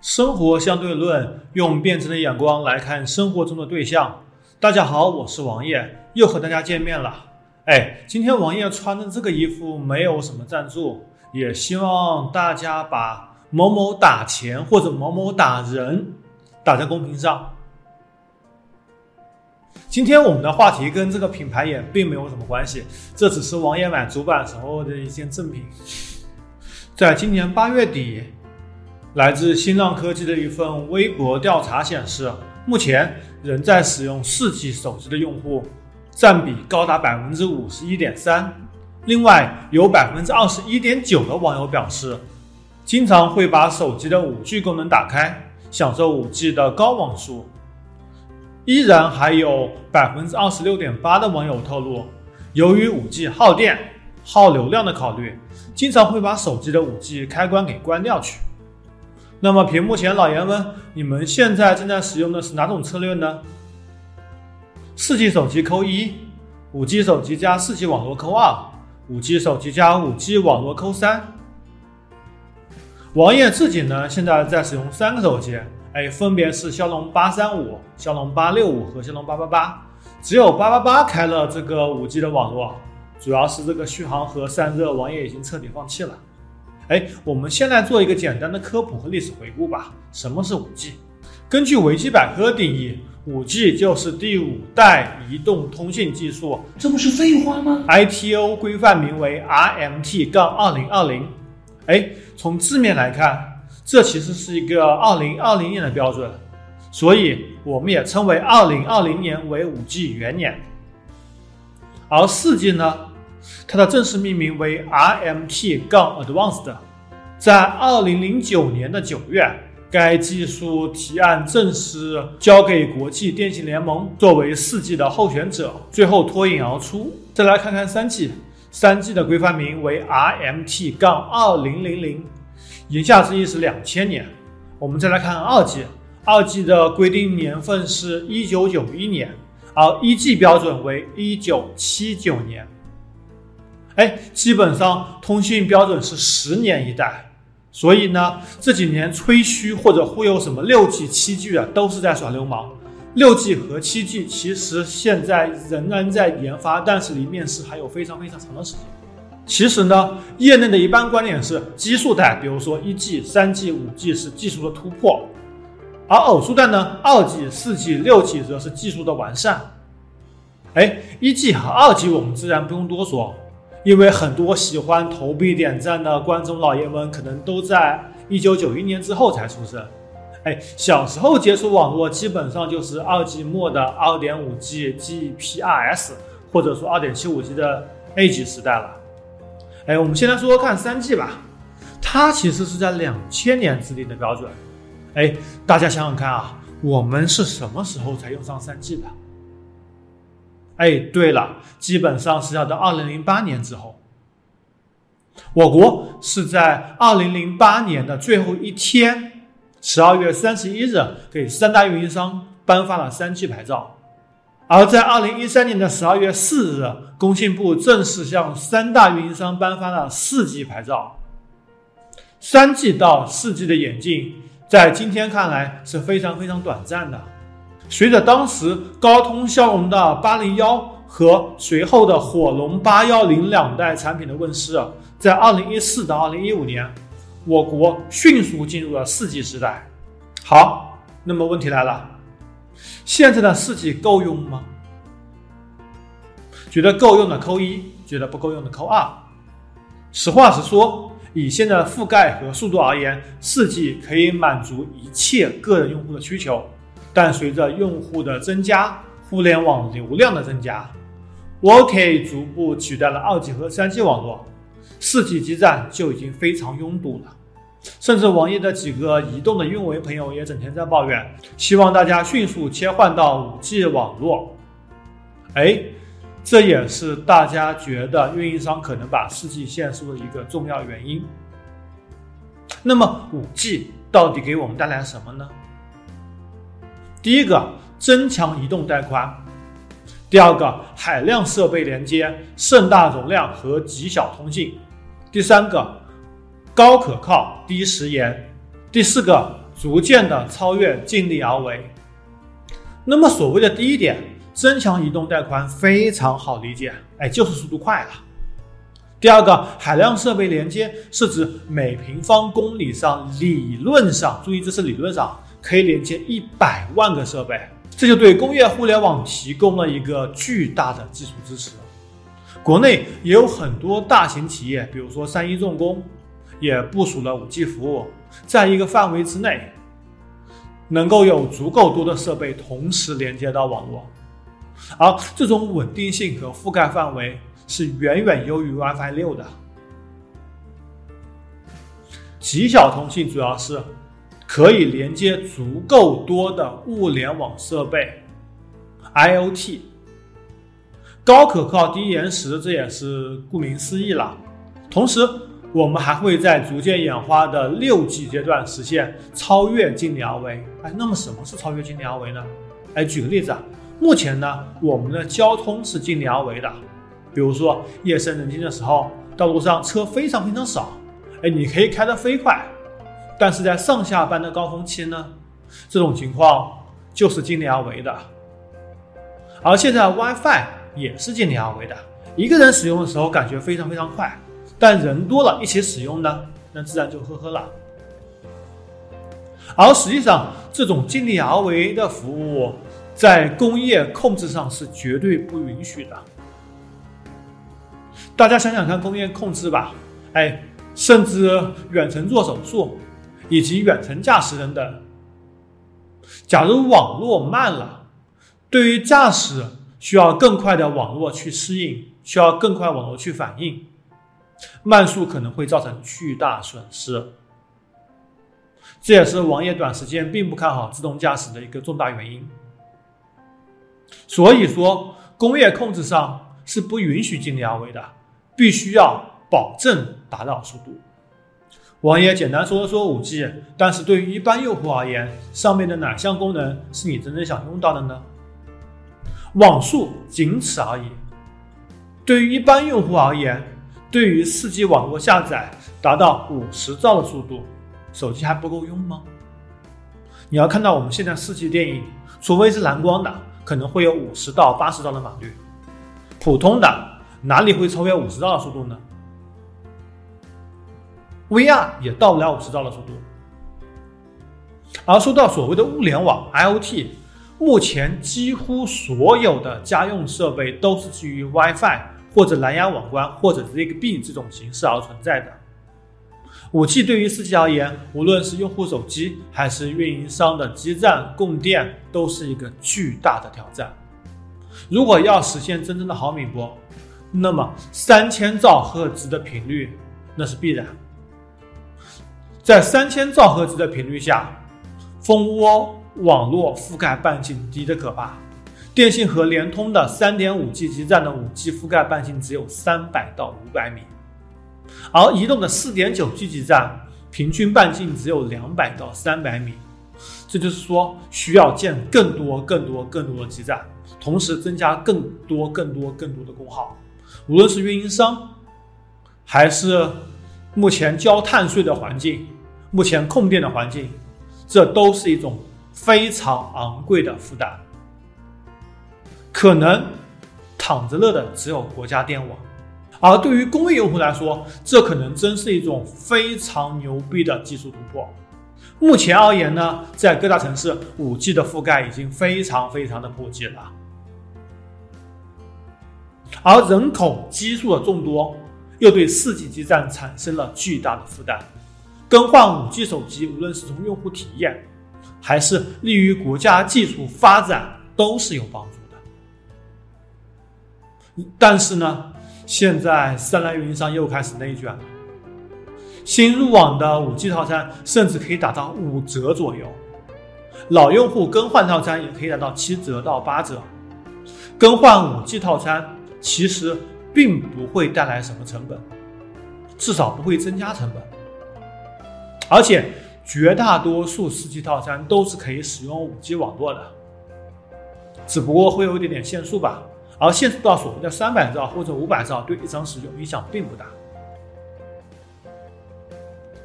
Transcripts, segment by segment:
生活相对论，用辩证的眼光来看生活中的对象。大家好，我是王爷，又和大家见面了。哎，今天王爷穿的这个衣服没有什么赞助，也希望大家把某某打钱或者某某打人打在公屏上。今天我们的话题跟这个品牌也并没有什么关系，这只是王爷买主板时候的一件赠品。在今年八月底。来自新浪科技的一份微博调查显示，目前仍在使用四 G 手机的用户占比高达百分之五十一点三。另外，有百分之二十一点九的网友表示，经常会把手机的五 G 功能打开，享受五 G 的高网速。依然还有百分之二十六点八的网友透露，由于五 G 耗电、耗流量的考虑，经常会把手机的五 G 开关给关掉去。那么屏幕前老爷们，你们现在正在使用的是哪种策略呢？四 G 手机扣一，五 G 手机加四 G 网络扣二，五 G 手机加五 G 网络扣三。王爷自己呢，现在在使用三个手机，哎，分别是骁龙八三五、骁龙八六五和骁龙八八八。只有八八八开了这个五 G 的网络，主要是这个续航和散热，王爷已经彻底放弃了。哎，我们先来做一个简单的科普和历史回顾吧。什么是五 G？根据维基百科定义，五 G 就是第五代移动通信技术。这不是废话吗？ITO 规范名为 RMT 杠二零二零。哎，从字面来看，这其实是一个二零二零年的标准，所以我们也称为二零二零年为五 G 元年。而四 G 呢？它的正式命名为 RMT- 杠 Advanced，在二零零九年的九月，该技术提案正式交给国际电信联盟作为四 G 的候选者，最后脱颖而出。再来看看三 G，三 G 的规范名为 RMT- 杠二零零零，言下之意是两千年。我们再来看二 G，二 G 的规定年份是一九九一年，而一 G 标准为一九七九年。哎，基本上通信标准是十年一代，所以呢，这几年吹嘘或者忽悠什么六 G、七 G 啊，都是在耍流氓。六 G 和七 G 其实现在仍然在研发，但是离面世还有非常非常长的时间。其实呢，业内的一般观点是，奇数代，比如说一 G、三 G、五 G 是技术的突破，而偶数代呢，二 G、四 G、六 G 则是技术的完善。哎，一 G 和二 G 我们自然不用多说。因为很多喜欢投币点赞的观众老爷们，可能都在一九九一年之后才出生。哎，小时候接触网络，基本上就是二 G 末的二点五 G GPRS，或者说二点七五 G 的 A G 时代了。哎，我们先来说说看三 G 吧，它其实是在两千年制定的标准。哎，大家想想看啊，我们是什么时候才用上三 G 的？哎，对了，基本上是要到二零零八年之后。我国是在二零零八年的最后一天，十二月三十一日，给三大运营商颁发了三 G 牌照。而在二零一三年的十二月四日，工信部正式向三大运营商颁发了四 G 牌照。三 G 到四 G 的演进，在今天看来是非常非常短暂的。随着当时高通骁龙的八零幺和随后的火龙八幺零两代产品的问世，在二零一四到二零一五年，我国迅速进入了四 G 时代。好，那么问题来了，现在的四 G 够用吗？觉得够用的扣一，觉得不够用的扣二。实话实说，以现在的覆盖和速度而言，四 G 可以满足一切个人用户的需求。但随着用户的增加，互联网流量的增加，4K 逐步取代了 2G 和 3G 网络，4G 基站就已经非常拥堵了。甚至网易的几个移动的运维朋友也整天在抱怨，希望大家迅速切换到 5G 网络。哎，这也是大家觉得运营商可能把 4G 限速的一个重要原因。那么 5G 到底给我们带来什么呢？第一个，增强移动带宽；第二个，海量设备连接、盛大容量和极小通信；第三个，高可靠、低时延；第四个，逐渐的超越尽力而为。那么所谓的第一点，增强移动带宽非常好理解，哎，就是速度快了。第二个，海量设备连接是指每平方公里上理论上，注意这是理论上可以连接一百万个设备，这就对工业互联网提供了一个巨大的技术支持。国内也有很多大型企业，比如说三一重工，也部署了五 G 服务，在一个范围之内。能够有足够多的设备同时连接到网络，而这种稳定性和覆盖范围是远远优于 WiFi 六的。极小通信主要是可以连接足够多的物联网设备，IOT，高可靠、低延时，这也是顾名思义了。同时，我们还会在逐渐演化的六 G 阶段实现超越近离而为。哎，那么什么是超越近离而为呢？哎，举个例子啊，目前呢，我们的交通是近离而为的，比如说夜深人静的时候，道路上车非常非常少，哎，你可以开得飞快，但是在上下班的高峰期呢，这种情况就是尽力而为的。而现在 WiFi 也是尽力而为的，一个人使用的时候感觉非常非常快。但人多了，一起使用呢，那自然就呵呵了。而实际上，这种尽力而为的服务，在工业控制上是绝对不允许的。大家想想看，工业控制吧，哎，甚至远程做手术，以及远程驾驶等等。假如网络慢了，对于驾驶需要更快的网络去适应，需要更快网络去反应。慢速可能会造成巨大损失，这也是王爷短时间并不看好自动驾驶的一个重大原因。所以说，工业控制上是不允许尽力而为的，必须要保证达到速度。王爷简单说说五 G，但是对于一般用户而言，上面的哪项功能是你真正想用到的呢？网速仅此而已。对于一般用户而言，对于四 G 网络下载达到五十兆的速度，手机还不够用吗？你要看到我们现在四 G 电影，除非是蓝光的，可能会有五十到八十兆的码率，普通的哪里会超越五十兆的速度呢？VR 也到不了五十兆的速度。而说到所谓的物联网 IOT，目前几乎所有的家用设备都是基于 WiFi。或者蓝牙网关，或者 Zigbee 这种形式而存在的。五 G 对于四 G 而言，无论是用户手机还是运营商的基站供电，都是一个巨大的挑战。如果要实现真正的毫米波，那么三千兆赫兹的频率那是必然。在三千兆赫兹的频率下，蜂窝网络覆盖半径低得可怕。电信和联通的三点五 G 基站的五 G 覆盖半径只有三百到五百米，而移动的四点九 G 基站平均半径只有两百到三百米。这就是说，需要建更多、更多、更多的基站，同时增加更多、更多、更多的功耗。无论是运营商，还是目前交碳税的环境，目前控电的环境，这都是一种非常昂贵的负担。可能躺着乐的只有国家电网，而对于工业用户来说，这可能真是一种非常牛逼的技术突破。目前而言呢，在各大城市，五 G 的覆盖已经非常非常的普及了，而人口基数的众多，又对四 G 基站产生了巨大的负担。更换五 G 手机，无论是从用户体验，还是利于国家技术发展，都是有帮助的。但是呢，现在三大运营商又开始内卷了。新入网的五 G 套餐甚至可以打到五折左右，老用户更换套餐也可以达到七折到八折。更换五 G 套餐其实并不会带来什么成本，至少不会增加成本。而且绝大多数四 G 套餐都是可以使用五 G 网络的，只不过会有一点点限速吧。而限速到所谓的三百兆或者五百兆，对日常使用影响并不大。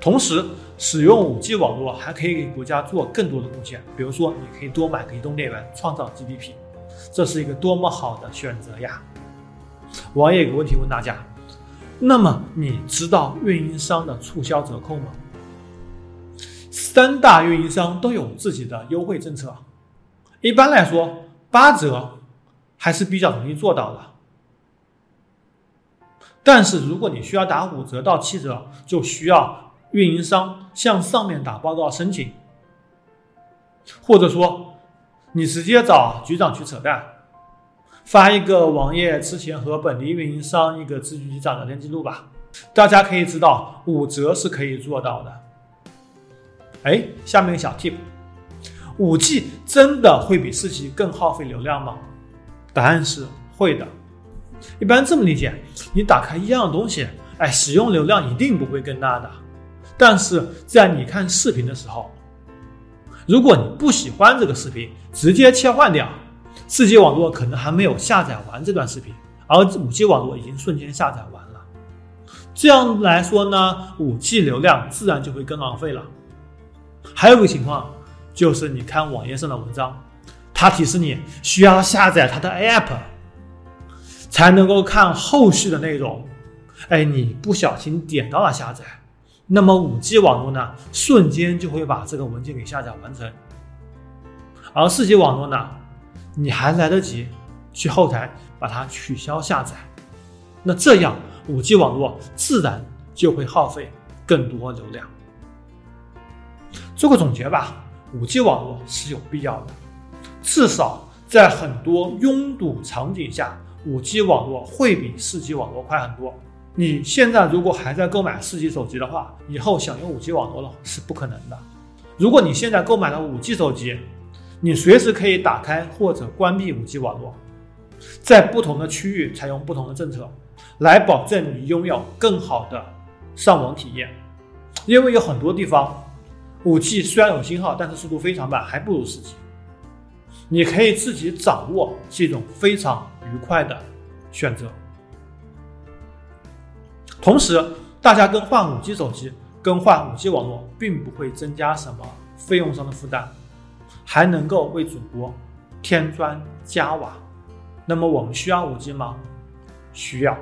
同时，使用五 G 网络还可以给国家做更多的贡献，比如说你可以多买个移动电源，创造 GDP，这是一个多么好的选择呀！网友有个问题问大家：那么你知道运营商的促销折扣吗？三大运营商都有自己的优惠政策，一般来说八折还是比较容易做到的。但是如果你需要打五折到七折，就需要运营商向上面打报告申请，或者说你直接找局长去扯淡，发一个网页之前和本地运营商一个咨询局长聊天记录吧，大家可以知道五折是可以做到的。哎，下面个小 tip，五 G 真的会比四 G 更耗费流量吗？答案是会的。一般这么理解，你打开一样东西，哎，使用流量一定不会更大的。但是在你看视频的时候，如果你不喜欢这个视频，直接切换掉，四 G 网络可能还没有下载完这段视频，而五 G 网络已经瞬间下载完了。这样来说呢，五 G 流量自然就会更浪费了。还有个情况就是，你看网页上的文章，它提示你需要下载它的 App。才能够看后续的内容，哎，你不小心点到了下载，那么五 G 网络呢，瞬间就会把这个文件给下载完成。而四 G 网络呢，你还来得及去后台把它取消下载，那这样五 G 网络自然就会耗费更多流量。做个总结吧，五 G 网络是有必要的，至少在很多拥堵场景下。五 G 网络会比四 G 网络快很多。你现在如果还在购买四 G 手机的话，以后想用五 G 网络了是不可能的。如果你现在购买了五 G 手机，你随时可以打开或者关闭五 G 网络，在不同的区域采用不同的政策，来保证你拥有更好的上网体验。因为有很多地方，五 G 虽然有信号，但是速度非常慢，还不如四 G。你可以自己掌握，是一种非常。愉快的选择。同时，大家更换五 G 手机、更换五 G 网络，并不会增加什么费用上的负担，还能够为主播添砖加瓦。那么，我们需要五 G 吗？需要。